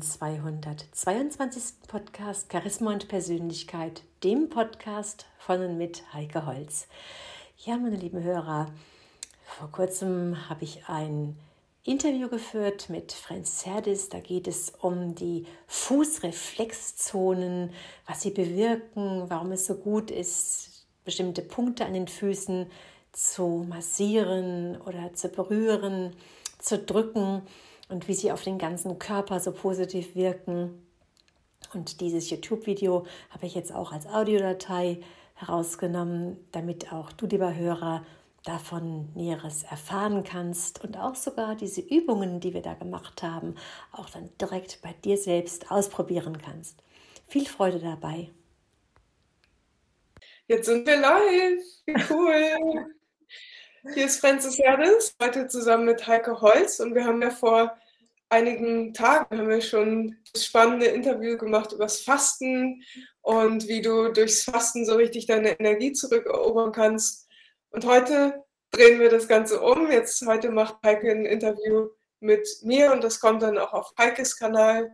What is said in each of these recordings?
222. Podcast Charisma und Persönlichkeit, dem Podcast von und mit Heike Holz. Ja, meine lieben Hörer, vor kurzem habe ich ein Interview geführt mit Franz Herdis. Da geht es um die Fußreflexzonen, was sie bewirken, warum es so gut ist, bestimmte Punkte an den Füßen zu massieren oder zu berühren, zu drücken und wie sie auf den ganzen Körper so positiv wirken. Und dieses YouTube-Video habe ich jetzt auch als Audiodatei herausgenommen, damit auch du, lieber Hörer, davon Näheres erfahren kannst und auch sogar diese Übungen, die wir da gemacht haben, auch dann direkt bei dir selbst ausprobieren kannst. Viel Freude dabei. Jetzt sind wir live. Wie cool. Hier ist Francis Herdes, heute zusammen mit Heike Holz und wir haben ja vor einigen Tagen haben wir schon das spannende Interview gemacht über das Fasten und wie du durchs Fasten so richtig deine Energie zurückerobern kannst. Und heute drehen wir das Ganze um. Jetzt heute macht Heike ein Interview mit mir und das kommt dann auch auf Heikes Kanal,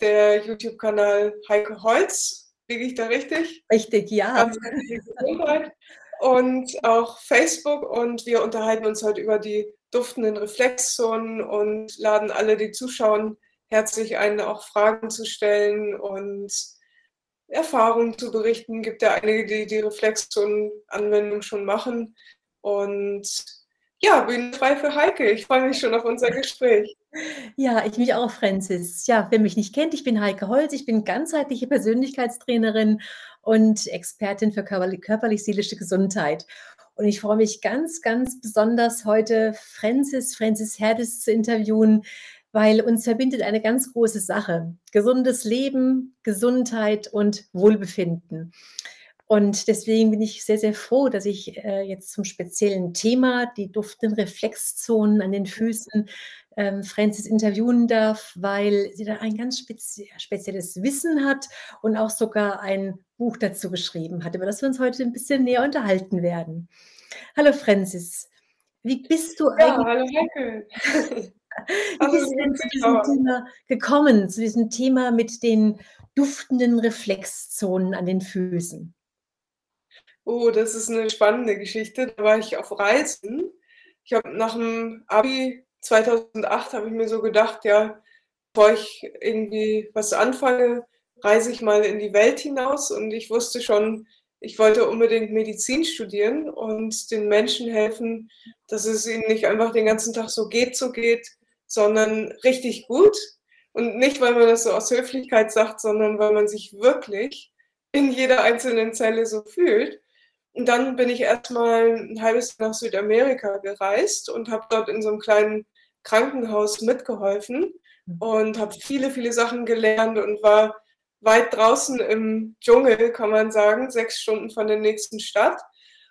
der YouTube-Kanal Heike Holz. Liege ich da richtig? Richtig, ja. Ganz Gesundheit und auch Facebook und wir unterhalten uns heute über die duftenden Reflexzonen und laden alle, die zuschauen, herzlich ein, auch Fragen zu stellen und Erfahrungen zu berichten. Gibt ja einige, die die Reflexzonenanwendung schon machen. Und ja, bin frei für Heike. Ich freue mich schon auf unser Gespräch. Ja, ich mich auch, Francis. Ja, wer mich nicht kennt, ich bin Heike Holz. Ich bin ganzheitliche Persönlichkeitstrainerin und Expertin für körperlich-seelische Gesundheit. Und ich freue mich ganz, ganz besonders heute Francis, Francis Herdes zu interviewen, weil uns verbindet eine ganz große Sache. Gesundes Leben, Gesundheit und Wohlbefinden. Und deswegen bin ich sehr, sehr froh, dass ich äh, jetzt zum speziellen Thema, die duftenden Reflexzonen an den Füßen, ähm, Francis interviewen darf, weil sie da ein ganz spezi spezielles Wissen hat und auch sogar ein Buch dazu geschrieben hat, über das wir uns heute ein bisschen näher unterhalten werden. Hallo Francis, wie bist du ja, eigentlich? Hallo Heike. Wie bist du denn zu diesem Thema gekommen, zu diesem Thema mit den duftenden Reflexzonen an den Füßen? Oh, das ist eine spannende Geschichte. Da war ich auf Reisen. Ich habe nach dem Abi 2008 habe ich mir so gedacht, ja, bevor ich irgendwie was anfange, reise ich mal in die Welt hinaus und ich wusste schon, ich wollte unbedingt Medizin studieren und den Menschen helfen, dass es ihnen nicht einfach den ganzen Tag so geht, so geht, sondern richtig gut. Und nicht, weil man das so aus Höflichkeit sagt, sondern weil man sich wirklich in jeder einzelnen Zelle so fühlt. Und dann bin ich erstmal ein halbes Jahr nach Südamerika gereist und habe dort in so einem kleinen Krankenhaus mitgeholfen mhm. und habe viele, viele Sachen gelernt und war weit draußen im Dschungel, kann man sagen, sechs Stunden von der nächsten Stadt.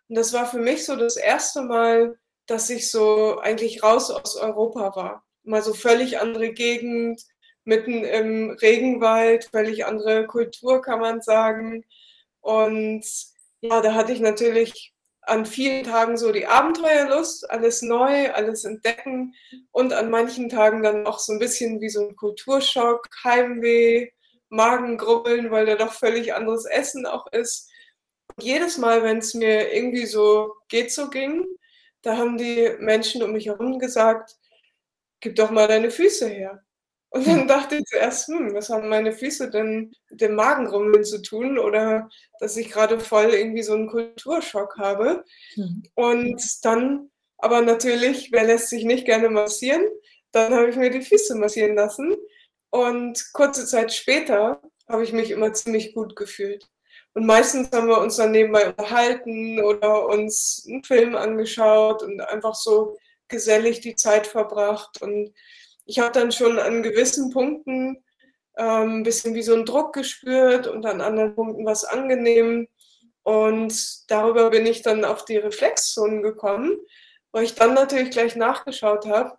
Und das war für mich so das erste Mal, dass ich so eigentlich raus aus Europa war. Mal so völlig andere Gegend, mitten im Regenwald, völlig andere Kultur, kann man sagen. Und ja, da hatte ich natürlich an vielen Tagen so die Abenteuerlust, alles neu, alles entdecken und an manchen Tagen dann auch so ein bisschen wie so ein Kulturschock, Heimweh, Magengrubbeln, weil da doch völlig anderes Essen auch ist. Und jedes Mal, wenn es mir irgendwie so geht so ging, da haben die Menschen um mich herum gesagt, gib doch mal deine Füße her. Und dann dachte ich zuerst, hm, was haben meine Füße denn mit dem Magenrummeln zu tun oder dass ich gerade voll irgendwie so einen Kulturschock habe. Mhm. Und dann, aber natürlich, wer lässt sich nicht gerne massieren? Dann habe ich mir die Füße massieren lassen. Und kurze Zeit später habe ich mich immer ziemlich gut gefühlt. Und meistens haben wir uns dann nebenbei unterhalten oder uns einen Film angeschaut und einfach so gesellig die Zeit verbracht. Und ich habe dann schon an gewissen Punkten ähm, ein bisschen wie so einen Druck gespürt und an anderen Punkten was angenehm. Und darüber bin ich dann auf die Reflexzonen gekommen, wo ich dann natürlich gleich nachgeschaut habe,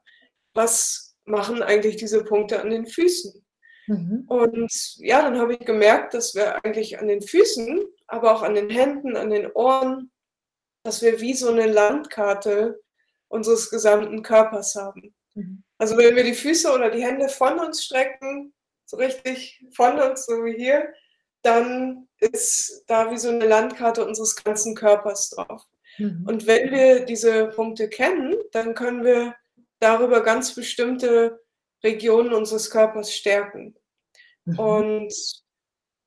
was machen eigentlich diese Punkte an den Füßen. Mhm. Und ja, dann habe ich gemerkt, dass wir eigentlich an den Füßen, aber auch an den Händen, an den Ohren, dass wir wie so eine Landkarte unseres gesamten Körpers haben. Mhm. Also wenn wir die Füße oder die Hände von uns strecken, so richtig von uns, so wie hier, dann ist da wie so eine Landkarte unseres ganzen Körpers drauf. Mhm. Und wenn wir diese Punkte kennen, dann können wir darüber ganz bestimmte Regionen unseres Körpers stärken. Mhm. Und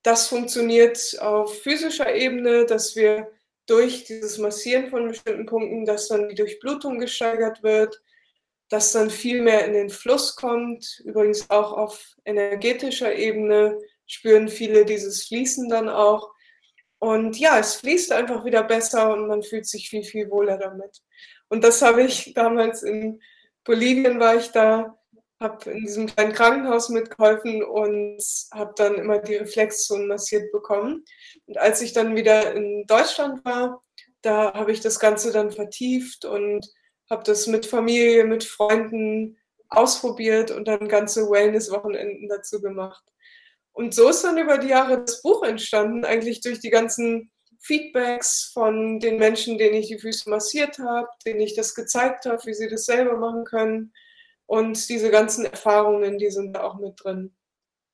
das funktioniert auf physischer Ebene, dass wir durch dieses Massieren von bestimmten Punkten, dass dann die Durchblutung gesteigert wird, dass dann viel mehr in den Fluss kommt. Übrigens auch auf energetischer Ebene spüren viele dieses Fließen dann auch. Und ja, es fließt einfach wieder besser und man fühlt sich viel, viel wohler damit. Und das habe ich damals in Bolivien war ich da, habe in diesem kleinen Krankenhaus mitgeholfen und habe dann immer die Reflexzonen massiert bekommen. Und als ich dann wieder in Deutschland war, da habe ich das Ganze dann vertieft und habe das mit Familie, mit Freunden ausprobiert und dann ganze Wellness-Wochenenden dazu gemacht. Und so ist dann über die Jahre das Buch entstanden, eigentlich durch die ganzen Feedbacks von den Menschen, denen ich die Füße massiert habe, denen ich das gezeigt habe, wie sie das selber machen können. Und diese ganzen Erfahrungen, die sind da auch mit drin.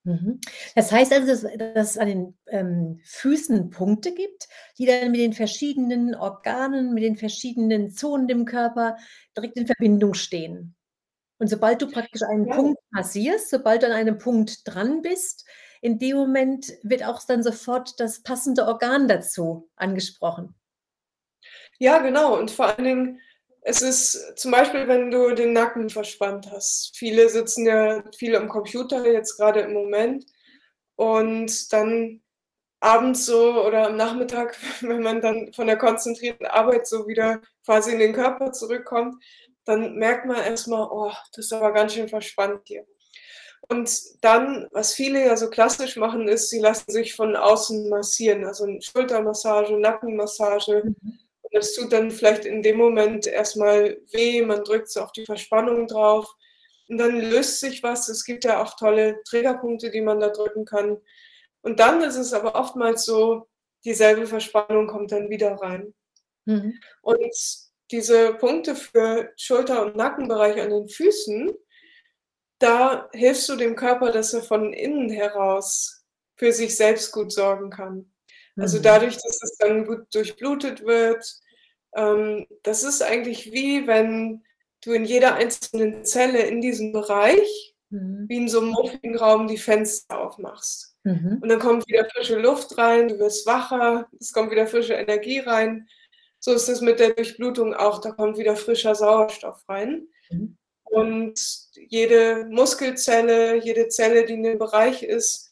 Mhm. Das heißt also, dass, dass es an den ähm, Füßen Punkte gibt, die dann mit den verschiedenen Organen, mit den verschiedenen Zonen im Körper direkt in Verbindung stehen. Und sobald du praktisch einen ja. Punkt massierst, sobald du an einem Punkt dran bist, in dem Moment wird auch dann sofort das passende Organ dazu angesprochen. Ja, genau. Und vor allen Dingen, es ist zum Beispiel, wenn du den Nacken verspannt hast. Viele sitzen ja viel am Computer, jetzt gerade im Moment. Und dann abends so oder am Nachmittag, wenn man dann von der konzentrierten Arbeit so wieder quasi in den Körper zurückkommt, dann merkt man erstmal, oh, das ist aber ganz schön verspannt hier. Und dann, was viele ja so klassisch machen, ist, sie lassen sich von außen massieren, also eine Schultermassage, Nackenmassage. Mhm. Und das tut dann vielleicht in dem Moment erstmal weh, man drückt so auf die Verspannung drauf und dann löst sich was. Es gibt ja auch tolle Trägerpunkte, die man da drücken kann. Und dann ist es aber oftmals so, dieselbe Verspannung kommt dann wieder rein. Mhm. Und diese Punkte für Schulter- und Nackenbereich an den Füßen, da hilfst du dem Körper, dass er von innen heraus für sich selbst gut sorgen kann. Also mhm. dadurch, dass es dann gut durchblutet wird, ähm, das ist eigentlich wie wenn du in jeder einzelnen Zelle in diesem Bereich, mhm. wie in so einem muffigen Raum, die Fenster aufmachst. Mhm. Und dann kommt wieder frische Luft rein, du wirst wacher, es kommt wieder frische Energie rein. So ist es mit der Durchblutung auch, da kommt wieder frischer Sauerstoff rein. Mhm. Und jede Muskelzelle, jede Zelle, die in dem Bereich ist,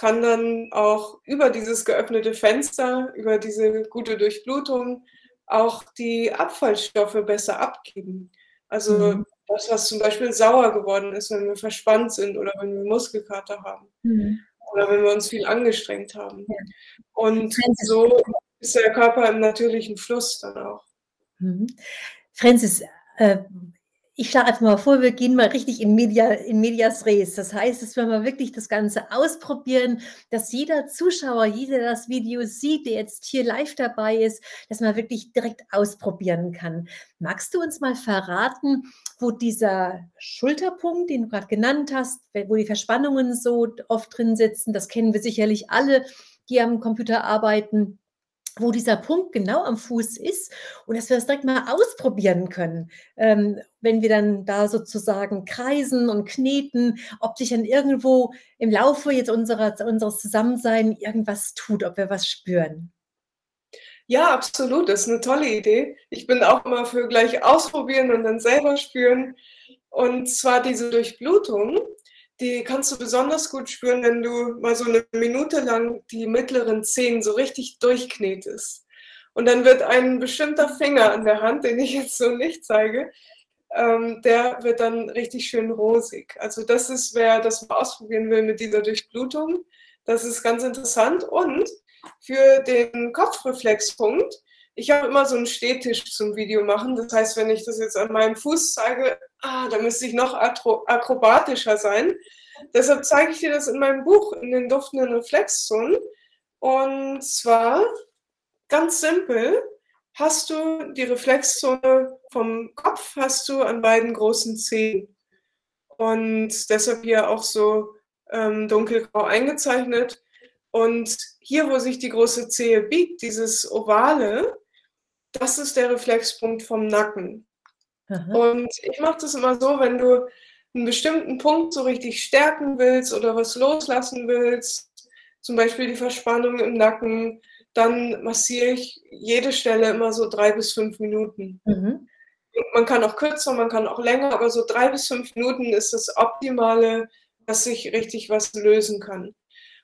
kann dann auch über dieses geöffnete Fenster, über diese gute Durchblutung auch die Abfallstoffe besser abgeben. Also mhm. das, was zum Beispiel sauer geworden ist, wenn wir verspannt sind oder wenn wir Muskelkater haben mhm. oder wenn wir uns viel angestrengt haben. Ja. Und so ist der Körper im natürlichen Fluss dann auch. Mhm. Francis, äh, ich schlage einfach mal vor, wir gehen mal richtig in, Media, in Medias Res. Das heißt, dass wir mal wirklich das Ganze ausprobieren, dass jeder Zuschauer, jeder der das Video sieht, der jetzt hier live dabei ist, dass man wirklich direkt ausprobieren kann. Magst du uns mal verraten, wo dieser Schulterpunkt, den du gerade genannt hast, wo die Verspannungen so oft drin sitzen, das kennen wir sicherlich alle, die am Computer arbeiten, wo dieser Punkt genau am Fuß ist und dass wir das direkt mal ausprobieren können, ähm, wenn wir dann da sozusagen kreisen und kneten, ob sich dann irgendwo im Laufe jetzt unserer, unseres Zusammensein irgendwas tut, ob wir was spüren. Ja, absolut. Das ist eine tolle Idee. Ich bin auch immer für gleich ausprobieren und dann selber spüren. Und zwar diese Durchblutung die kannst du besonders gut spüren, wenn du mal so eine Minute lang die mittleren Zehen so richtig durchknetest. Und dann wird ein bestimmter Finger an der Hand, den ich jetzt so nicht zeige, ähm, der wird dann richtig schön rosig. Also das ist, wer das mal ausprobieren will mit dieser Durchblutung, das ist ganz interessant. Und für den Kopfreflexpunkt, ich habe immer so einen Stehtisch zum Video machen. Das heißt, wenn ich das jetzt an meinem Fuß zeige, ah, da müsste ich noch akrobatischer sein. Deshalb zeige ich dir das in meinem Buch, in den duftenden Reflexzonen. Und zwar ganz simpel, hast du die Reflexzone vom Kopf, hast du an beiden großen Zehen. und deshalb hier auch so ähm, dunkelgrau eingezeichnet. Und hier, wo sich die große Zehe biegt, dieses Ovale, das ist der Reflexpunkt vom Nacken. Aha. Und ich mache das immer so, wenn du einen bestimmten Punkt so richtig stärken willst oder was loslassen willst, zum Beispiel die Verspannung im Nacken, dann massiere ich jede Stelle immer so drei bis fünf Minuten. Mhm. Man kann auch kürzer, man kann auch länger, aber so drei bis fünf Minuten ist das Optimale, dass sich richtig was lösen kann.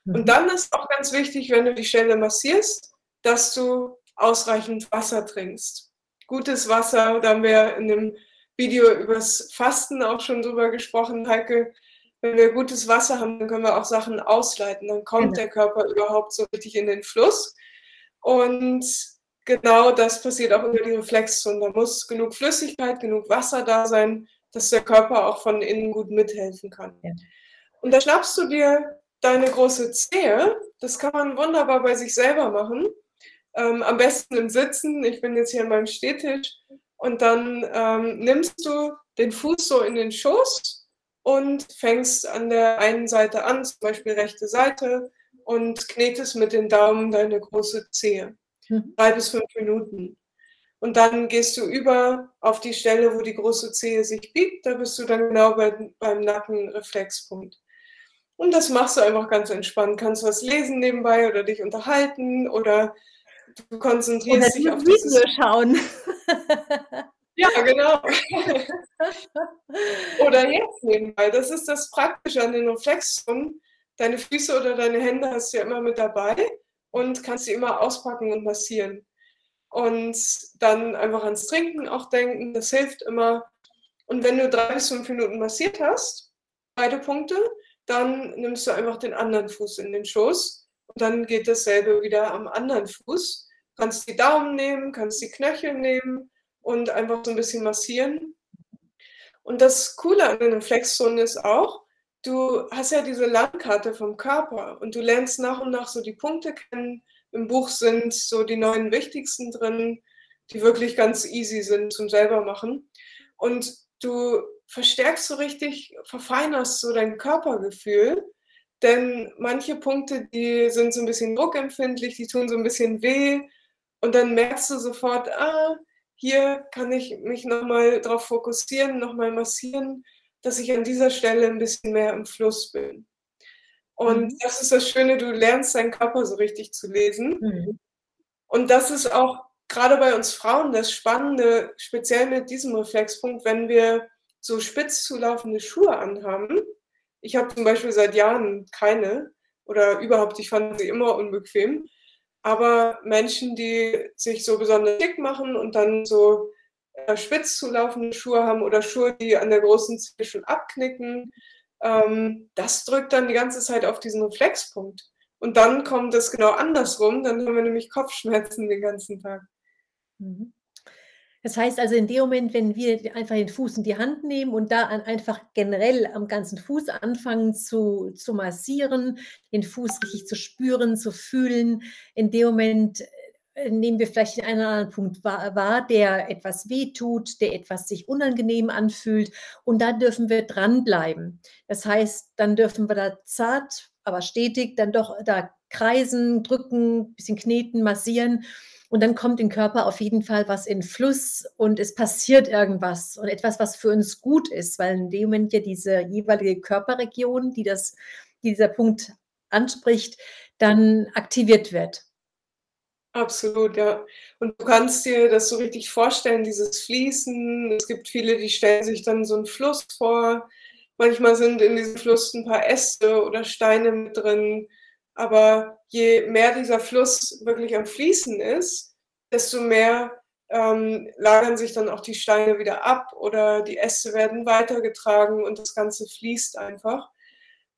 Mhm. Und dann ist auch ganz wichtig, wenn du die Stelle massierst, dass du ausreichend Wasser trinkst. Gutes Wasser, da haben wir in dem Video übers Fasten auch schon drüber gesprochen, Heike. Wenn wir gutes Wasser haben, dann können wir auch Sachen ausleiten. Dann kommt genau. der Körper überhaupt so richtig in den Fluss. Und genau das passiert auch über die Reflexzone. Da muss genug Flüssigkeit, genug Wasser da sein, dass der Körper auch von innen gut mithelfen kann. Ja. Und da schnappst du dir deine große Zehe. Das kann man wunderbar bei sich selber machen. Ähm, am besten im Sitzen. Ich bin jetzt hier an meinem Stehtisch. Und dann ähm, nimmst du den Fuß so in den Schoß und fängst an der einen Seite an, zum Beispiel rechte Seite, und knetest mit den Daumen deine große Zehe. Mhm. Drei bis fünf Minuten. Und dann gehst du über auf die Stelle, wo die große Zehe sich biegt. Da bist du dann genau bei, beim Nackenreflexpunkt. Und das machst du einfach ganz entspannt. Kannst was lesen nebenbei oder dich unterhalten oder du konzentrierst oder dich auf dieses... Video schauen. ja, genau. oder jetzt nebenbei. Das ist das Praktische an den Reflexzonen. Deine Füße oder deine Hände hast du ja immer mit dabei und kannst sie immer auspacken und massieren. Und dann einfach ans Trinken auch denken, das hilft immer. Und wenn du drei bis fünf Minuten massiert hast, beide Punkte, dann nimmst du einfach den anderen Fuß in den Schoß und dann geht dasselbe wieder am anderen Fuß. Kannst die Daumen nehmen, kannst die Knöchel nehmen und einfach so ein bisschen massieren. Und das Coole an den Reflexzonen ist auch, du hast ja diese Landkarte vom Körper und du lernst nach und nach so die Punkte kennen. Im Buch sind so die neun wichtigsten drin, die wirklich ganz easy sind zum selber machen. Und du verstärkst so richtig, verfeinerst so dein Körpergefühl. Denn manche Punkte, die sind so ein bisschen druckempfindlich, die tun so ein bisschen weh. Und dann merkst du sofort, ah, hier kann ich mich nochmal drauf fokussieren, nochmal massieren, dass ich an dieser Stelle ein bisschen mehr im Fluss bin. Und mhm. das ist das Schöne, du lernst deinen Körper so richtig zu lesen. Mhm. Und das ist auch gerade bei uns Frauen das Spannende, speziell mit diesem Reflexpunkt, wenn wir so spitz zulaufende Schuhe anhaben. Ich habe zum Beispiel seit Jahren keine oder überhaupt, ich fand sie immer unbequem. Aber Menschen, die sich so besonders dick machen und dann so äh, spitz zulaufende Schuhe haben oder Schuhe, die an der großen Zehe schon abknicken, ähm, das drückt dann die ganze Zeit auf diesen Reflexpunkt. Und dann kommt es genau andersrum, dann haben wir nämlich Kopfschmerzen den ganzen Tag. Mhm. Das heißt also, in dem Moment, wenn wir einfach den Fuß in die Hand nehmen und da einfach generell am ganzen Fuß anfangen zu zu massieren, den Fuß richtig zu spüren, zu fühlen, in dem Moment, äh, nehmen wir vielleicht einen anderen Punkt wahr, der etwas wehtut, der etwas sich unangenehm anfühlt und da dürfen wir dranbleiben. Das heißt, dann dürfen wir da zart, aber stetig dann doch da kreisen, drücken, bisschen kneten, massieren und dann kommt im Körper auf jeden Fall was in Fluss und es passiert irgendwas und etwas, was für uns gut ist, weil in dem Moment ja diese jeweilige Körperregion, die das, die dieser Punkt anspricht, dann aktiviert wird. Absolut, ja. Und du kannst dir das so richtig vorstellen, dieses Fließen. Es gibt viele, die stellen sich dann so einen Fluss vor. Manchmal sind in diesem Fluss ein paar Äste oder Steine mit drin. Aber je mehr dieser Fluss wirklich am Fließen ist, desto mehr ähm, lagern sich dann auch die Steine wieder ab oder die Äste werden weitergetragen und das Ganze fließt einfach.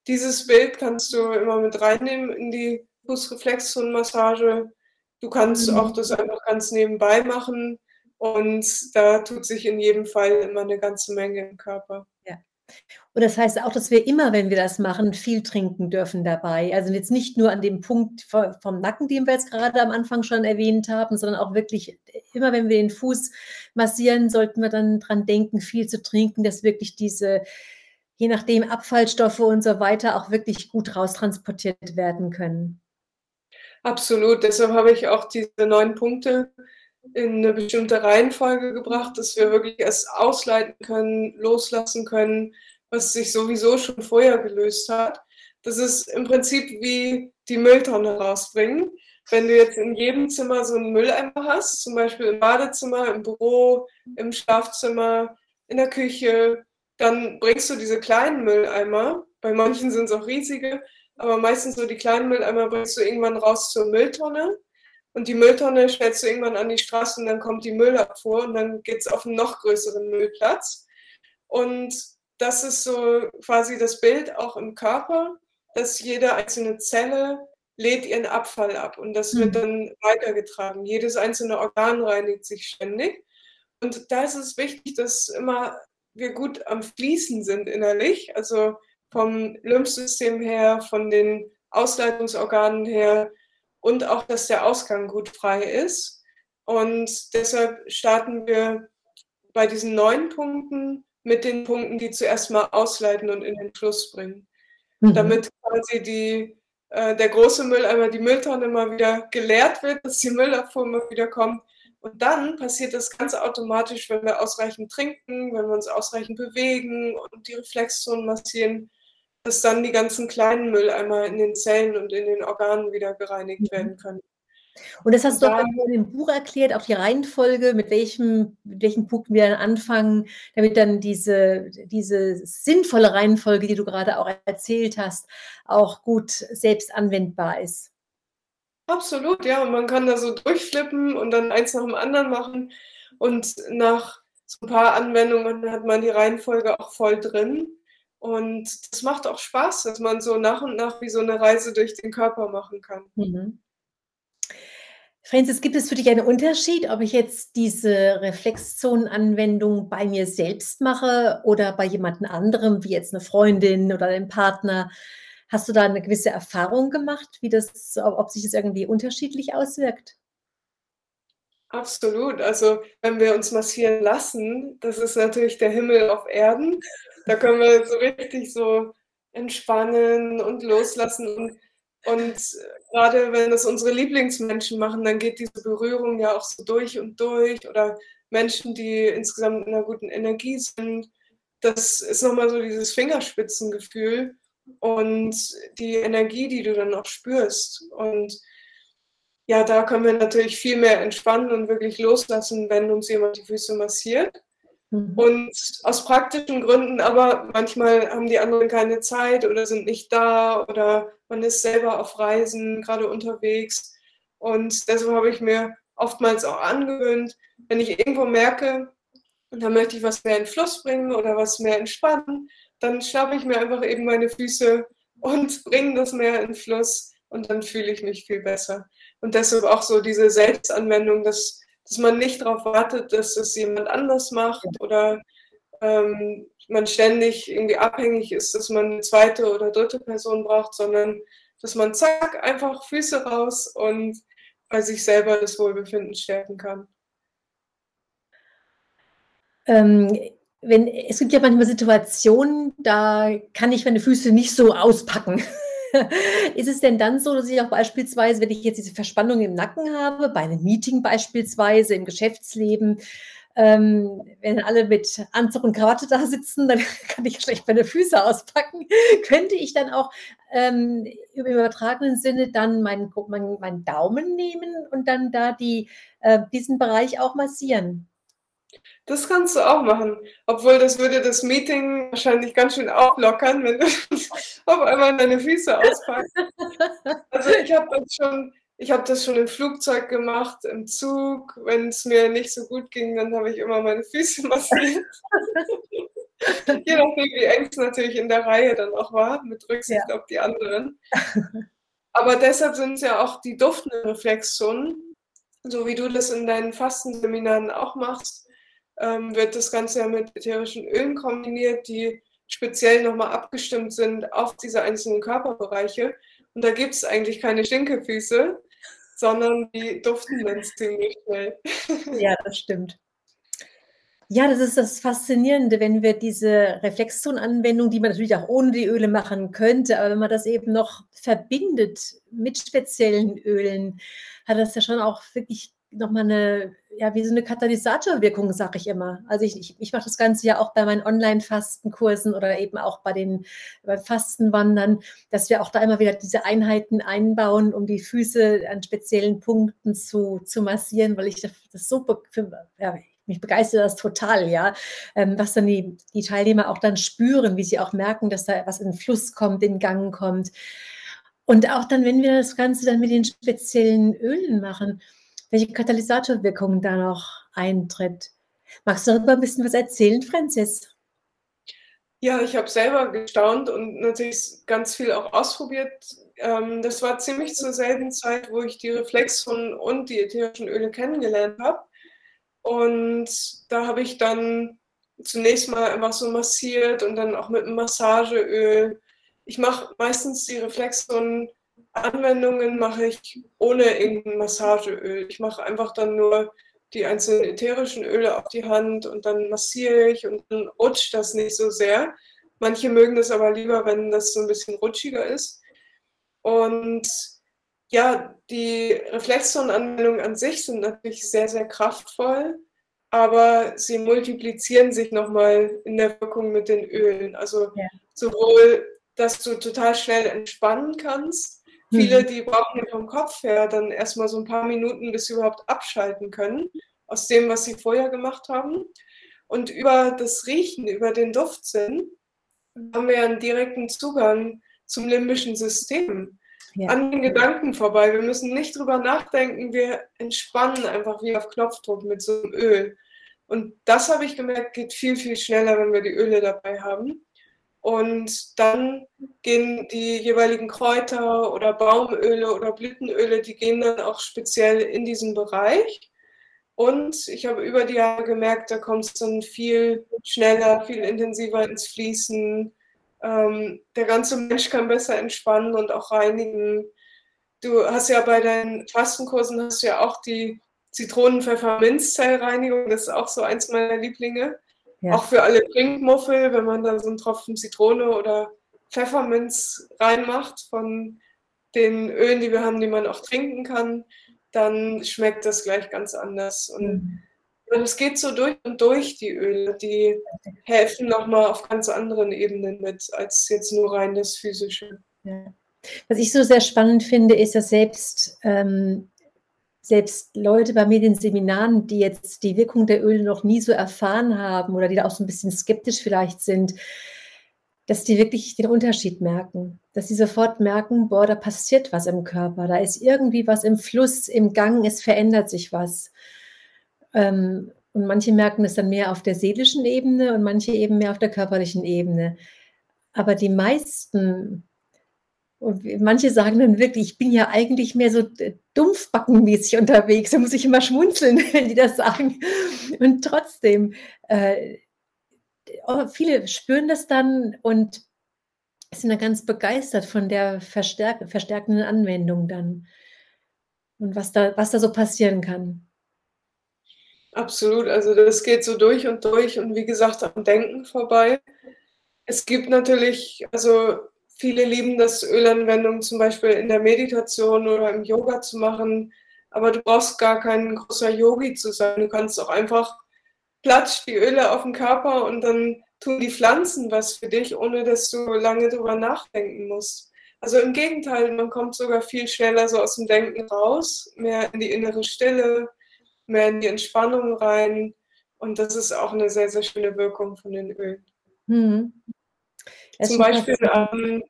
Dieses Bild kannst du immer mit reinnehmen in die Fußreflexzonenmassage. Du kannst mhm. auch das einfach ganz nebenbei machen und da tut sich in jedem Fall immer eine ganze Menge im Körper. Ja. Und das heißt auch, dass wir immer, wenn wir das machen, viel trinken dürfen dabei. Also jetzt nicht nur an dem Punkt vom Nacken, den wir jetzt gerade am Anfang schon erwähnt haben, sondern auch wirklich immer, wenn wir den Fuß massieren, sollten wir dann dran denken, viel zu trinken, dass wirklich diese je nachdem Abfallstoffe und so weiter auch wirklich gut raustransportiert werden können. Absolut. Deshalb habe ich auch diese neun Punkte in eine bestimmte Reihenfolge gebracht, dass wir wirklich erst ausleiten können, loslassen können, was sich sowieso schon vorher gelöst hat. Das ist im Prinzip wie die Mülltonne rausbringen. Wenn du jetzt in jedem Zimmer so einen Mülleimer hast, zum Beispiel im Badezimmer, im Büro, im Schlafzimmer, in der Küche, dann bringst du diese kleinen Mülleimer, bei manchen sind es auch riesige, aber meistens so die kleinen Mülleimer bringst du irgendwann raus zur Mülltonne und die Mülltonne stellst du irgendwann an die Straße und dann kommt die Müllabfuhr und dann geht es auf einen noch größeren Müllplatz. Und das ist so quasi das Bild auch im Körper, dass jede einzelne Zelle lädt ihren Abfall ab und das wird mhm. dann weitergetragen. Jedes einzelne Organ reinigt sich ständig. Und da ist es wichtig, dass immer wir gut am Fließen sind innerlich, also vom Lymphsystem her, von den Ausleitungsorganen her und auch, dass der Ausgang gut frei ist. Und deshalb starten wir bei diesen neun Punkten mit den Punkten, die zuerst mal ausleiten und in den Fluss bringen. Mhm. Damit quasi die, äh, der große Mülleimer, die Mülltonne mal wieder geleert wird, dass die Müllabfuhr mal wieder kommt. Und dann passiert das ganz automatisch, wenn wir ausreichend trinken, wenn wir uns ausreichend bewegen und die Reflexzonen massieren, dass dann die ganzen kleinen Mülleimer in den Zellen und in den Organen wieder gereinigt mhm. werden können. Und das hast du auch in dem Buch erklärt, auch die Reihenfolge, mit welchem, mit welchen Punkten wir dann anfangen, damit dann diese, diese sinnvolle Reihenfolge, die du gerade auch erzählt hast, auch gut selbst anwendbar ist. Absolut, ja. Und man kann da so durchflippen und dann eins nach dem anderen machen. Und nach so ein paar Anwendungen hat man die Reihenfolge auch voll drin. Und das macht auch Spaß, dass man so nach und nach wie so eine Reise durch den Körper machen kann. Mhm. Francis, gibt es für dich einen Unterschied, ob ich jetzt diese Reflexzonenanwendung bei mir selbst mache oder bei jemand anderem, wie jetzt eine Freundin oder ein Partner? Hast du da eine gewisse Erfahrung gemacht, wie das, ob sich das irgendwie unterschiedlich auswirkt? Absolut. Also wenn wir uns massieren lassen, das ist natürlich der Himmel auf Erden. Da können wir so richtig so entspannen und loslassen. Und, und gerade wenn das unsere Lieblingsmenschen machen, dann geht diese Berührung ja auch so durch und durch. Oder Menschen, die insgesamt in einer guten Energie sind. Das ist nochmal so dieses Fingerspitzengefühl und die Energie, die du dann auch spürst. Und ja, da können wir natürlich viel mehr entspannen und wirklich loslassen, wenn uns jemand die Füße massiert. Mhm. Und aus praktischen Gründen, aber manchmal haben die anderen keine Zeit oder sind nicht da oder man ist selber auf Reisen, gerade unterwegs. Und deshalb habe ich mir oftmals auch angewöhnt, wenn ich irgendwo merke, da möchte ich was mehr in Fluss bringen oder was mehr entspannen, dann schnappe ich mir einfach eben meine Füße und bringe das mehr in Fluss und dann fühle ich mich viel besser. Und deshalb auch so diese Selbstanwendung, dass, dass man nicht darauf wartet, dass es jemand anders macht oder ähm, man ständig irgendwie abhängig ist, dass man eine zweite oder dritte Person braucht, sondern dass man zack, einfach Füße raus und bei sich selber das Wohlbefinden stärken kann. Ähm, wenn, es gibt ja manchmal Situationen, da kann ich meine Füße nicht so auspacken. ist es denn dann so, dass ich auch beispielsweise, wenn ich jetzt diese Verspannung im Nacken habe, bei einem Meeting beispielsweise, im Geschäftsleben, ähm, wenn alle mit Anzug und Krawatte da sitzen, dann kann ich schlecht meine Füße auspacken. Könnte ich dann auch ähm, im übertragenen Sinne dann meinen, meinen, meinen Daumen nehmen und dann da die, äh, diesen Bereich auch massieren? Das kannst du auch machen. Obwohl das würde das Meeting wahrscheinlich ganz schön auflockern, wenn du auf einmal deine Füße auspackst. Also ich habe das schon, ich habe das schon im Flugzeug gemacht, im Zug. Wenn es mir nicht so gut ging, dann habe ich immer meine Füße massiert. Je nachdem, wie eng es natürlich in der Reihe dann auch war, mit Rücksicht ja. auf die anderen. Aber deshalb sind es ja auch die duftenden Reflexzonen, so wie du das in deinen Fastenseminaren auch machst ähm, wird das Ganze ja mit ätherischen Ölen kombiniert, die speziell nochmal abgestimmt sind auf diese einzelnen Körperbereiche. Und da gibt es eigentlich keine Stinkefüße, sondern die duften dann ziemlich schnell. Ja, das stimmt. Ja, das ist das Faszinierende, wenn wir diese Reflexzonenanwendung, die man natürlich auch ohne die Öle machen könnte, aber wenn man das eben noch verbindet mit speziellen Ölen, hat das ja schon auch wirklich noch mal 'ne ja, wie so eine Katalysatorwirkung, sage ich immer. Also, ich ich ich mache das Ganze ja auch bei meinen Online-Fastenkursen oder eben auch bei den beim Fastenwandern, dass wir auch da immer wieder diese Einheiten einbauen, um die Füße an speziellen Punkten zu zu massieren, weil ich das so be ja, mich begeistert das total, ja, ähm, was dann die die Teilnehmer auch dann spüren, wie sie auch merken, dass da was in Fluss kommt, in Gang kommt. Und auch dann, wenn wir das Ganze dann mit den speziellen Ölen machen, welche Katalysatorwirkung da noch eintritt. Magst du darüber ein bisschen was erzählen, Frances? Ja, ich habe selber gestaunt und natürlich ganz viel auch ausprobiert. Ähm, das war ziemlich zur selben Zeit, wo ich die Reflexzonen und die ätherischen Öle kennengelernt habe. Und da habe ich dann zunächst mal einfach so massiert und dann auch mit einem Massageöl. Ich mache meistens die Reflexzonen Anwendungen mache ich ohne irgendein Massageöl. Ich mache einfach dann nur die einzelnen ätherischen Öle auf die Hand und dann massiere ich und dann rutscht das nicht so sehr. Manche mögen das aber lieber, wenn das so ein bisschen rutschiger ist. Und ja, die Reflexzonenanwendungen an sich sind natürlich sehr, sehr kraftvoll, aber sie multiplizieren sich nochmal in der Wirkung mit den Ölen. Also ja. sowohl, dass du total schnell entspannen kannst, Viele, mhm. die brauchen vom Kopf her dann erstmal so ein paar Minuten, bis sie überhaupt abschalten können aus dem, was sie vorher gemacht haben. Und über das Riechen, über den Duftsinn, haben wir einen direkten Zugang zum limbischen System. Ja. An den Gedanken vorbei. Wir müssen nicht drüber nachdenken, wir entspannen einfach wie auf Knopfdruck mit so einem Öl. Und das habe ich gemerkt, geht viel, viel schneller, wenn wir die Öle dabei haben. Und dann gehen die jeweiligen Kräuter oder Baumöle oder Blütenöle, die gehen dann auch speziell in diesen Bereich. Und ich habe über die Jahre gemerkt, da kommt es dann viel schneller, viel intensiver ins Fließen. Ähm, der ganze Mensch kann besser entspannen und auch reinigen. Du hast ja bei deinen Fastenkursen hast ja auch die Zitronen-Pfefferminz-Zellreinigung. Das ist auch so eins meiner Lieblinge. Ja. Auch für alle Trinkmuffel, wenn man da so einen Tropfen Zitrone oder Pfefferminz reinmacht von den Ölen, die wir haben, die man auch trinken kann, dann schmeckt das gleich ganz anders. Und mhm. es geht so durch und durch die Öle, die helfen nochmal auf ganz anderen Ebenen mit, als jetzt nur rein das Physische. Ja. Was ich so sehr spannend finde, ist, dass selbst ähm, selbst Leute bei mir in den Seminaren, die jetzt die Wirkung der Öle noch nie so erfahren haben oder die da auch so ein bisschen skeptisch vielleicht sind, dass die wirklich den Unterschied merken. Dass sie sofort merken, boah, da passiert was im Körper, da ist irgendwie was im Fluss, im Gang, es verändert sich was. Ähm, und manche merken es dann mehr auf der seelischen Ebene und manche eben mehr auf der körperlichen Ebene. Aber die meisten und manche sagen dann wirklich, ich bin ja eigentlich mehr so dumpfbackenmäßig unterwegs. Da muss ich immer schmunzeln, wenn die das sagen. Und trotzdem, äh, oh, viele spüren das dann und sind dann ganz begeistert von der verstärk verstärkenden Anwendung dann. Und was da, was da so passieren kann. Absolut, also das geht so durch und durch und wie gesagt am Denken vorbei. Es gibt natürlich, also Viele lieben das, Ölanwendung zum Beispiel in der Meditation oder im Yoga zu machen. Aber du brauchst gar kein großer Yogi zu sein. Du kannst auch einfach platsch die Öle auf den Körper und dann tun die Pflanzen was für dich, ohne dass du lange drüber nachdenken musst. Also im Gegenteil, man kommt sogar viel schneller so aus dem Denken raus, mehr in die innere Stille, mehr in die Entspannung rein. Und das ist auch eine sehr, sehr schöne Wirkung von den Ölen. Mhm. Zum Beispiel ähm,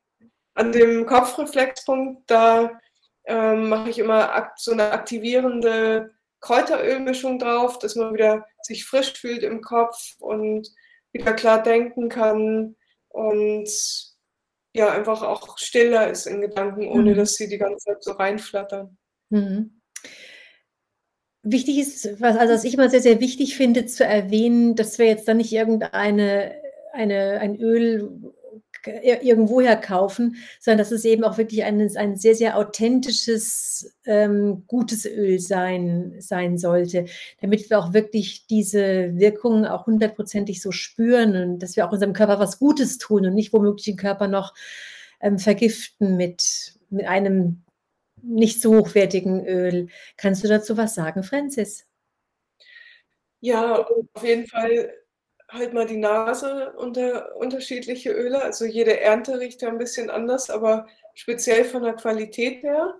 an dem Kopfreflexpunkt, da ähm, mache ich immer so eine aktivierende Kräuterölmischung drauf, dass man wieder sich frisch fühlt im Kopf und wieder klar denken kann und ja, einfach auch stiller ist in Gedanken, ohne mhm. dass sie die ganze Zeit so reinflattern. Mhm. Wichtig ist, was, also was ich immer sehr, sehr wichtig finde zu erwähnen, dass wir jetzt da nicht irgendeine eine, ein Öl irgendwoher kaufen, sondern dass es eben auch wirklich ein, ein sehr, sehr authentisches, ähm, gutes Öl sein, sein sollte, damit wir auch wirklich diese Wirkung auch hundertprozentig so spüren und dass wir auch unserem Körper was Gutes tun und nicht womöglich den Körper noch ähm, vergiften mit, mit einem nicht so hochwertigen Öl. Kannst du dazu was sagen, Francis? Ja, auf jeden Fall halt mal die Nase unter unterschiedliche Öle. Also jede Ernte riecht ja ein bisschen anders, aber speziell von der Qualität her.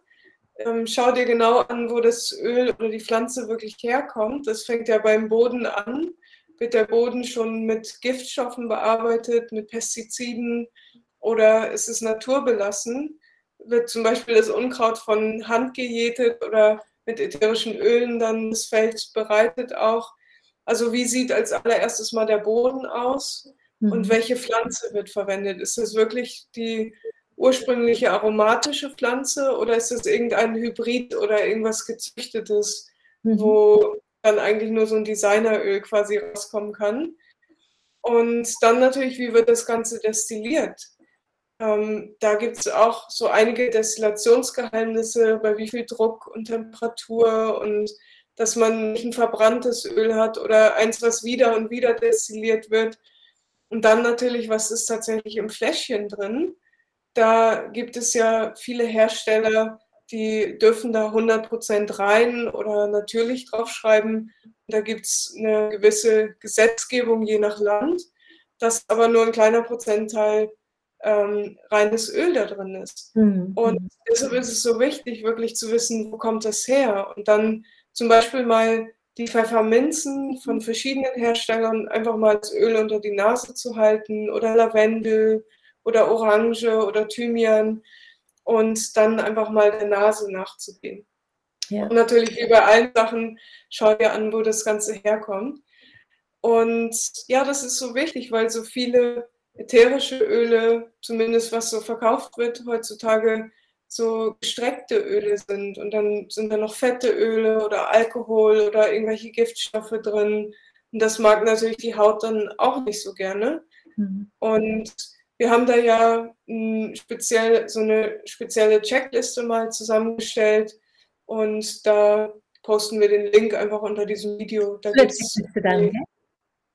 Ähm, schau dir genau an, wo das Öl oder die Pflanze wirklich herkommt. Das fängt ja beim Boden an. Wird der Boden schon mit Giftstoffen bearbeitet, mit Pestiziden oder ist es naturbelassen? Wird zum Beispiel das Unkraut von Hand gejätet oder mit ätherischen Ölen dann das Feld bereitet auch? Also wie sieht als allererstes mal der Boden aus mhm. und welche Pflanze wird verwendet? Ist das wirklich die ursprüngliche aromatische Pflanze oder ist das irgendein Hybrid oder irgendwas gezüchtetes, mhm. wo dann eigentlich nur so ein Designeröl quasi rauskommen kann? Und dann natürlich, wie wird das Ganze destilliert? Ähm, da gibt es auch so einige Destillationsgeheimnisse, bei wie viel Druck und Temperatur und dass man nicht ein verbranntes Öl hat oder eins, was wieder und wieder destilliert wird. Und dann natürlich, was ist tatsächlich im Fläschchen drin? Da gibt es ja viele Hersteller, die dürfen da 100% rein oder natürlich draufschreiben. Da gibt es eine gewisse Gesetzgebung je nach Land, dass aber nur ein kleiner Prozentteil ähm, reines Öl da drin ist. Mhm. Und deshalb ist es so wichtig, wirklich zu wissen, wo kommt das her? Und dann zum Beispiel mal die Pfefferminzen von verschiedenen Herstellern einfach mal als Öl unter die Nase zu halten oder Lavendel oder Orange oder Thymian und dann einfach mal der Nase nachzugehen. Ja. Und natürlich wie bei allen Sachen, schau dir an, wo das Ganze herkommt. Und ja, das ist so wichtig, weil so viele ätherische Öle, zumindest was so verkauft wird heutzutage, so gestreckte Öle sind und dann sind da noch fette Öle oder Alkohol oder irgendwelche Giftstoffe drin. Und das mag natürlich die Haut dann auch nicht so gerne. Mhm. Und wir haben da ja speziell, so eine spezielle Checkliste mal zusammengestellt und da posten wir den Link einfach unter diesem Video. Da gibt es die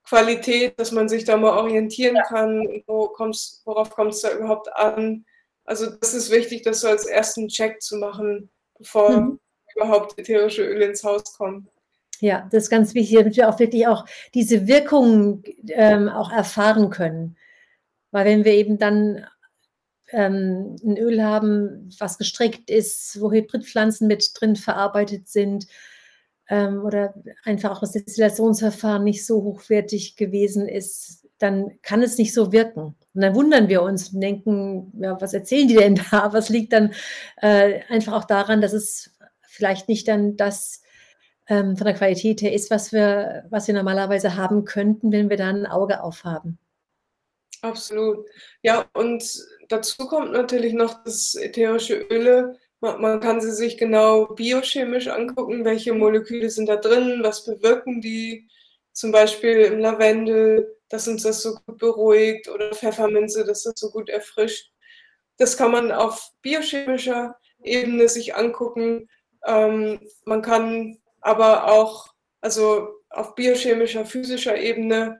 Qualität, dass man sich da mal orientieren kann, wo kommt's, worauf kommt es da überhaupt an also das ist wichtig, das so als ersten Check zu machen, bevor mhm. überhaupt ätherische Öle ins Haus kommen. Ja, das ist ganz wichtig, damit wir auch wirklich auch diese Wirkung ähm, auch erfahren können. Weil wenn wir eben dann ähm, ein Öl haben, was gestreckt ist, wo Hybridpflanzen mit drin verarbeitet sind ähm, oder einfach auch das Destillationsverfahren nicht so hochwertig gewesen ist, dann kann es nicht so wirken. Und dann wundern wir uns und denken, ja, was erzählen die denn da? Was liegt dann äh, einfach auch daran, dass es vielleicht nicht dann das ähm, von der Qualität her ist, was wir, was wir normalerweise haben könnten, wenn wir da ein Auge aufhaben. Absolut. Ja, und dazu kommt natürlich noch das ätherische Öle. Man, man kann sie sich genau biochemisch angucken, welche Moleküle sind da drin, was bewirken die. Zum Beispiel im Lavendel dass uns das so gut beruhigt oder Pfefferminze, dass das so gut erfrischt. Das kann man auf biochemischer Ebene sich angucken. Ähm, man kann aber auch, also auf biochemischer, physischer Ebene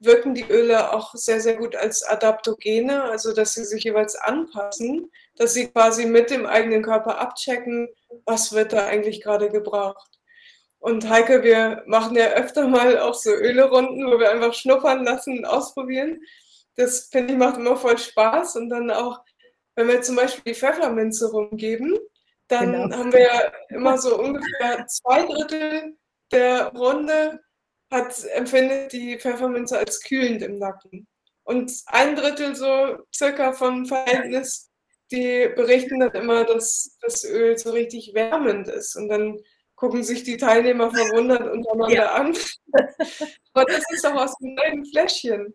wirken die Öle auch sehr, sehr gut als Adaptogene, also dass sie sich jeweils anpassen, dass sie quasi mit dem eigenen Körper abchecken, was wird da eigentlich gerade gebraucht. Und Heike, wir machen ja öfter mal auch so Ölerunden, wo wir einfach schnuppern lassen und ausprobieren. Das finde ich macht immer voll Spaß. Und dann auch, wenn wir zum Beispiel die Pfefferminze rumgeben, dann genau. haben wir ja immer so ungefähr zwei Drittel der Runde hat, empfindet die Pfefferminze als kühlend im Nacken. Und ein Drittel so circa vom Verhältnis, die berichten dann immer, dass das Öl so richtig wärmend ist. Und dann gucken sich die Teilnehmer verwundert untereinander ja. an. Aber das ist doch aus dem neuen Fläschchen.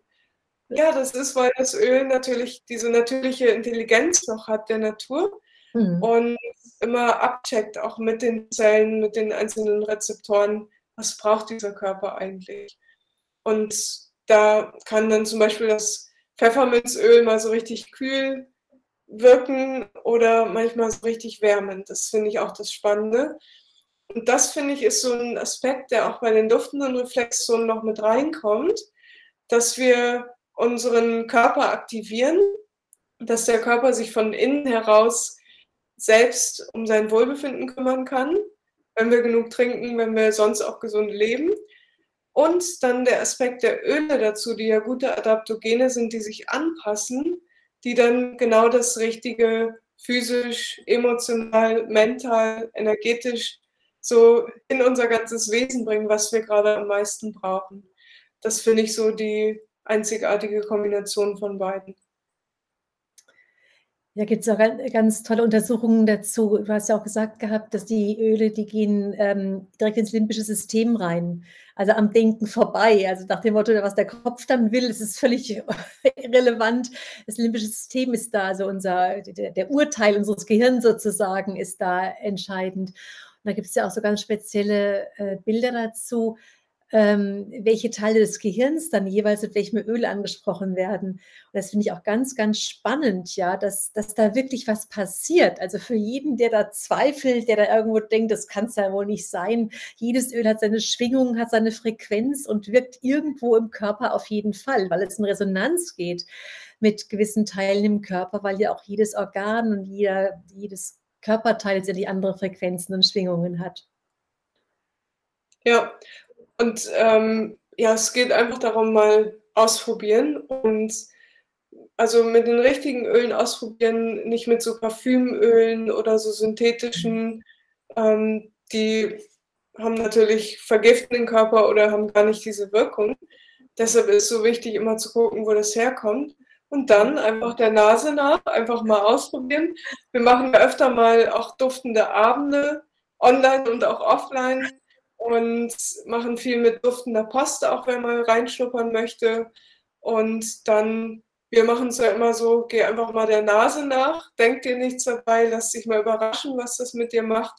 Ja, das ist, weil das Öl natürlich diese natürliche Intelligenz noch hat der Natur mhm. und immer abcheckt, auch mit den Zellen, mit den einzelnen Rezeptoren, was braucht dieser Körper eigentlich. Und da kann dann zum Beispiel das Pfefferminzöl mal so richtig kühl wirken oder manchmal so richtig wärmend. Das finde ich auch das Spannende. Und das finde ich ist so ein Aspekt, der auch bei den duftenden Reflexzonen noch mit reinkommt, dass wir unseren Körper aktivieren, dass der Körper sich von innen heraus selbst um sein Wohlbefinden kümmern kann, wenn wir genug trinken, wenn wir sonst auch gesund leben. Und dann der Aspekt der Öle dazu, die ja gute Adaptogene sind, die sich anpassen, die dann genau das Richtige physisch, emotional, mental, energetisch so in unser ganzes Wesen bringen, was wir gerade am meisten brauchen. Das finde ich so die einzigartige Kombination von beiden. Ja, gibt es auch ganz tolle Untersuchungen dazu. Du hast ja auch gesagt gehabt, dass die Öle, die gehen ähm, direkt ins limbische System rein, also am Denken vorbei. Also nach dem Motto, was der Kopf dann will, ist es völlig irrelevant. Das limbische System ist da, also unser, der, der Urteil unseres Gehirns sozusagen ist da entscheidend. Und da gibt es ja auch so ganz spezielle äh, Bilder dazu, ähm, welche Teile des Gehirns dann jeweils mit welchem Öl angesprochen werden. Und das finde ich auch ganz, ganz spannend, ja, dass, dass da wirklich was passiert. Also für jeden, der da zweifelt, der da irgendwo denkt, das kann es ja wohl nicht sein. Jedes Öl hat seine Schwingung, hat seine Frequenz und wirkt irgendwo im Körper auf jeden Fall, weil es in Resonanz geht mit gewissen Teilen im Körper, weil ja auch jedes Organ und jeder, jedes Körperteil letztendlich andere Frequenzen und Schwingungen hat. Ja, und ähm, ja, es geht einfach darum, mal ausprobieren und also mit den richtigen Ölen ausprobieren, nicht mit so Parfümölen oder so synthetischen, ähm, die haben natürlich vergiften den Körper oder haben gar nicht diese Wirkung. Deshalb ist es so wichtig, immer zu gucken, wo das herkommt. Und dann einfach der Nase nach, einfach mal ausprobieren. Wir machen ja öfter mal auch duftende Abende, online und auch offline und machen viel mit duftender Post, auch wenn man reinschnuppern möchte. Und dann, wir machen es ja immer so, geh einfach mal der Nase nach, denk dir nichts dabei, lass dich mal überraschen, was das mit dir macht.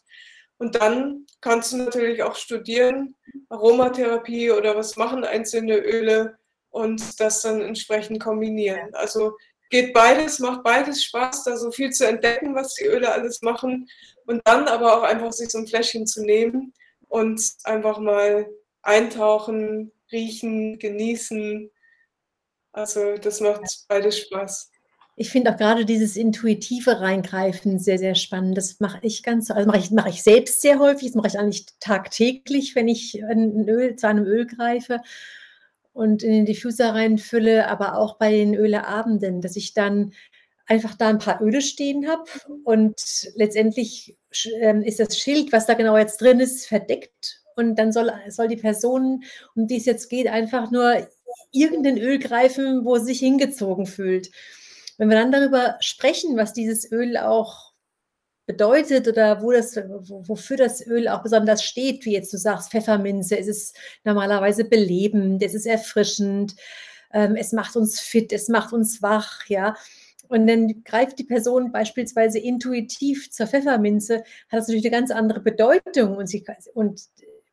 Und dann kannst du natürlich auch studieren, Aromatherapie oder was machen einzelne Öle und das dann entsprechend kombinieren. Also geht beides, macht beides Spaß, da so viel zu entdecken, was die Öle alles machen und dann aber auch einfach sich so ein Fläschchen zu nehmen und einfach mal eintauchen, riechen, genießen. Also das macht beides Spaß. Ich finde auch gerade dieses intuitive Reingreifen sehr, sehr spannend. Das mache ich ganz, also mache ich, mache ich selbst sehr häufig, das mache ich eigentlich tagtäglich, wenn ich ein Öl, zu einem Öl greife und in den Diffuser reinfülle, aber auch bei den Öleabenden, dass ich dann einfach da ein paar Öle stehen habe und letztendlich ähm, ist das Schild, was da genau jetzt drin ist, verdeckt und dann soll, soll die Person, um die es jetzt geht, einfach nur irgendein Öl greifen, wo sie sich hingezogen fühlt. Wenn wir dann darüber sprechen, was dieses Öl auch bedeutet oder wo das, wofür das Öl auch besonders steht, wie jetzt du sagst, Pfefferminze, es ist normalerweise belebend, es ist erfrischend, ähm, es macht uns fit, es macht uns wach, ja. Und dann greift die Person beispielsweise intuitiv zur Pfefferminze, hat das natürlich eine ganz andere Bedeutung. Und, sie, und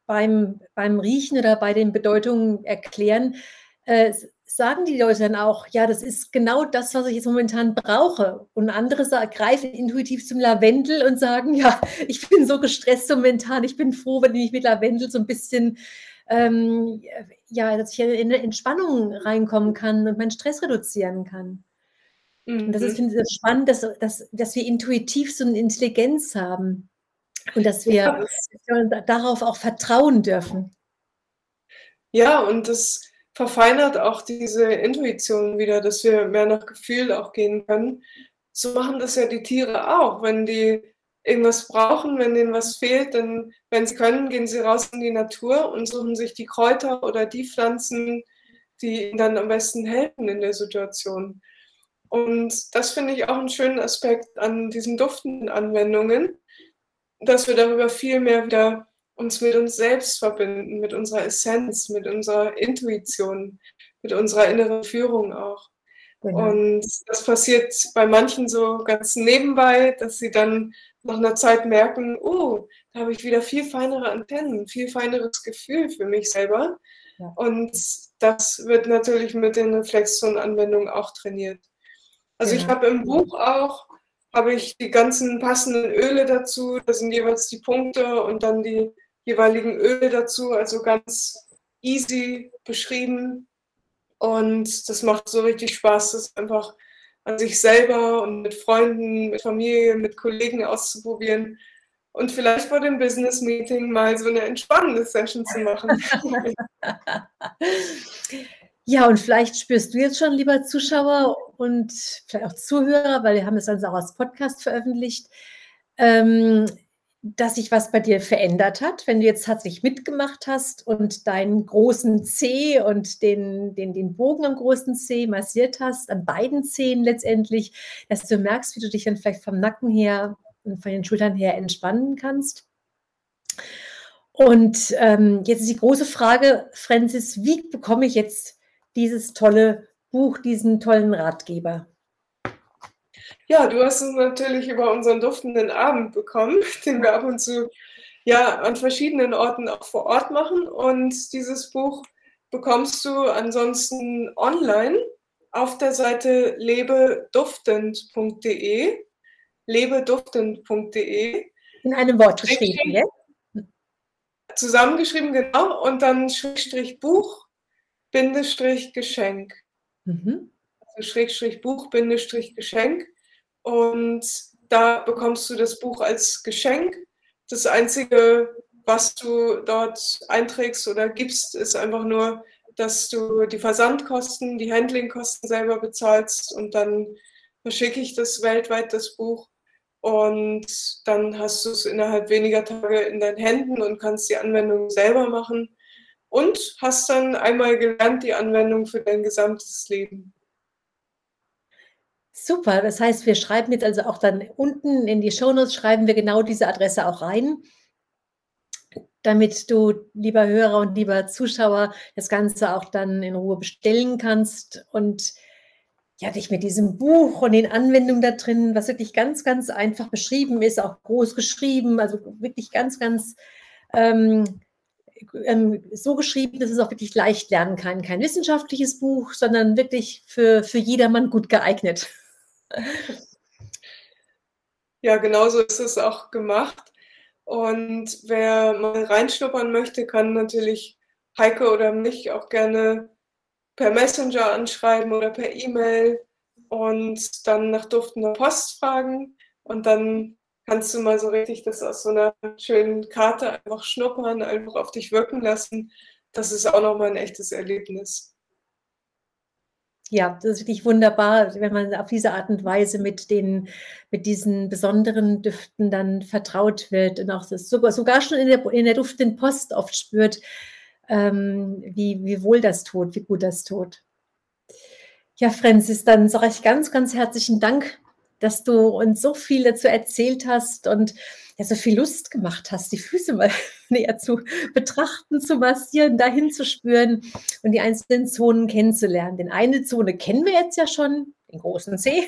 beim, beim Riechen oder bei den Bedeutungen erklären, äh, sagen die Leute dann auch, ja, das ist genau das, was ich jetzt momentan brauche. Und andere greifen intuitiv zum Lavendel und sagen, ja, ich bin so gestresst momentan, ich bin froh, wenn ich mit Lavendel so ein bisschen, ähm, ja, dass ich in eine Entspannung reinkommen kann und meinen Stress reduzieren kann. Mhm. Und das ist, mhm. finde ich, spannend, dass, dass, dass wir intuitiv so eine Intelligenz haben und dass wir, ja. dass wir darauf auch vertrauen dürfen. Ja, und das verfeinert auch diese Intuition wieder, dass wir mehr nach Gefühl auch gehen können. So machen das ja die Tiere auch. Wenn die irgendwas brauchen, wenn denen was fehlt, dann, wenn sie können, gehen sie raus in die Natur und suchen sich die Kräuter oder die Pflanzen, die ihnen dann am besten helfen in der Situation. Und das finde ich auch einen schönen Aspekt an diesen duftenden Anwendungen, dass wir darüber viel mehr wieder uns mit uns selbst verbinden, mit unserer Essenz, mit unserer Intuition, mit unserer inneren Führung auch. Genau. Und das passiert bei manchen so ganz nebenbei, dass sie dann nach einer Zeit merken, oh, da habe ich wieder viel feinere Antennen, viel feineres Gefühl für mich selber. Ja. Und das wird natürlich mit den Reflexzonenanwendungen auch trainiert. Also ja. ich habe im Buch auch, habe ich die ganzen passenden Öle dazu, da sind jeweils die Punkte und dann die jeweiligen Öle dazu, also ganz easy beschrieben. Und das macht so richtig Spaß, das einfach an sich selber und mit Freunden, mit Familie, mit Kollegen auszuprobieren und vielleicht vor dem Business Meeting mal so eine entspannende Session zu machen. ja, und vielleicht spürst du jetzt schon, lieber Zuschauer und vielleicht auch Zuhörer, weil wir haben es dann auch als Podcast veröffentlicht, ähm, dass sich was bei dir verändert hat, wenn du jetzt tatsächlich mitgemacht hast und deinen großen C und den, den, den Bogen am großen C massiert hast, an beiden Zehen letztendlich, dass du merkst, wie du dich dann vielleicht vom Nacken her und von den Schultern her entspannen kannst. Und ähm, jetzt ist die große Frage, Francis, wie bekomme ich jetzt dieses tolle Buch, diesen tollen Ratgeber? Ja, du hast es natürlich über unseren duftenden Abend bekommen, den wir ab und zu ja an verschiedenen Orten auch vor Ort machen. Und dieses Buch bekommst du ansonsten online auf der Seite lebeduftend.de. lebeduftend.de. In einem Wort geschrieben, ja? Zusammengeschrieben, genau. Und dann Schrägstrich Buch, Bindestrich Geschenk. Mhm. Also Schrägstrich Buch, Bindestrich Geschenk. Und da bekommst du das Buch als Geschenk. Das Einzige, was du dort einträgst oder gibst, ist einfach nur, dass du die Versandkosten, die Handlingkosten selber bezahlst und dann verschicke ich das weltweit, das Buch. Und dann hast du es innerhalb weniger Tage in deinen Händen und kannst die Anwendung selber machen und hast dann einmal gelernt die Anwendung für dein gesamtes Leben. Super, das heißt, wir schreiben jetzt also auch dann unten in die Shownotes, schreiben wir genau diese Adresse auch rein, damit du, lieber Hörer und lieber Zuschauer, das Ganze auch dann in Ruhe bestellen kannst und ja, dich mit diesem Buch und den Anwendungen da drin, was wirklich ganz, ganz einfach beschrieben ist, auch groß geschrieben, also wirklich ganz, ganz ähm, ähm, so geschrieben, dass es auch wirklich leicht lernen kann. Kein wissenschaftliches Buch, sondern wirklich für, für jedermann gut geeignet. Ja, genau so ist es auch gemacht. Und wer mal reinschnuppern möchte, kann natürlich Heike oder mich auch gerne per Messenger anschreiben oder per E-Mail und dann nach duftender Post fragen. Und dann kannst du mal so richtig das aus so einer schönen Karte einfach schnuppern, einfach auf dich wirken lassen. Das ist auch nochmal ein echtes Erlebnis. Ja, das ist wirklich wunderbar, wenn man auf diese Art und Weise mit den mit diesen besonderen Düften dann vertraut wird und auch das sogar sogar schon in der in der duftenden Post oft spürt, ähm, wie wie wohl das tut, wie gut das tut. Ja, Francis, dann sage ich ganz, ganz herzlichen Dank, dass du uns so viel dazu erzählt hast und ja so viel Lust gemacht hast, die Füße mal näher zu betrachten, zu massieren, dahin zu spüren und die einzelnen Zonen kennenzulernen. Denn eine Zone kennen wir jetzt ja schon, den großen Zeh.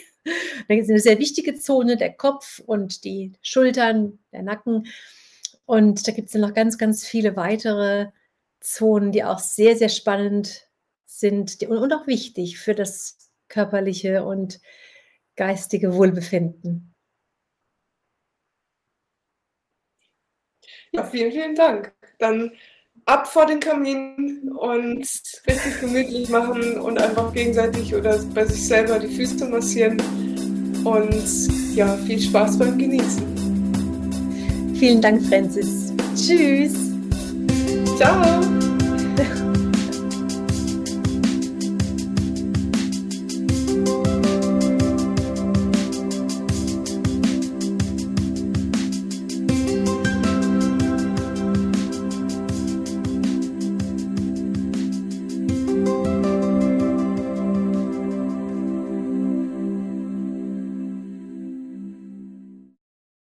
Da ist eine sehr wichtige Zone, der Kopf und die Schultern, der Nacken. Und da gibt es noch ganz, ganz viele weitere Zonen, die auch sehr, sehr spannend sind und auch wichtig für das körperliche und geistige Wohlbefinden. Ja, vielen, vielen Dank. Dann ab vor den Kamin und richtig gemütlich machen und einfach gegenseitig oder bei sich selber die Füße massieren. Und ja, viel Spaß beim Genießen. Vielen Dank, Francis. Tschüss. Ciao.